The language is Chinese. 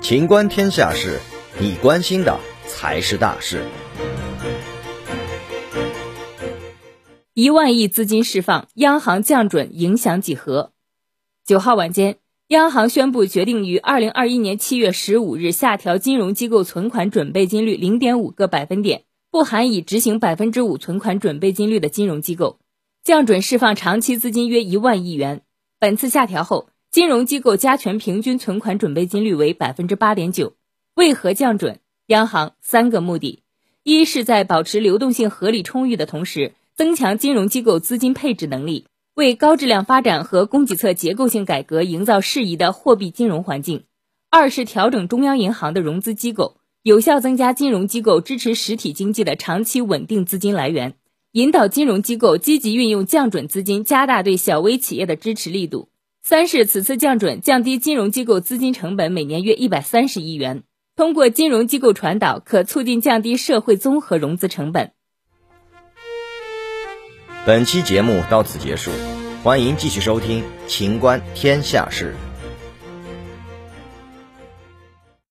情观天下事，你关心的才是大事。一万亿资金释放，央行降准影响几何？九号晚间，央行宣布决定于二零二一年七月十五日下调金融机构存款准备金率零点五个百分点，不含已执行百分之五存款准备金率的金融机构，降准释放长期资金约一万亿元。本次下调后，金融机构加权平均存款准备金率为百分之八点九。为何降准？央行三个目的：一是在保持流动性合理充裕的同时。增强金融机构资金配置能力，为高质量发展和供给侧结构性改革营造适宜的货币金融环境；二是调整中央银行的融资机构，有效增加金融机构支持实体经济的长期稳定资金来源，引导金融机构积极运用降准资金，加大对小微企业的支持力度；三是此次降准降低金融机构资金成本每年约一百三十亿元，通过金融机构传导，可促进降低社会综合融资成本。本期节目到此结束，欢迎继续收听《秦观天下事》。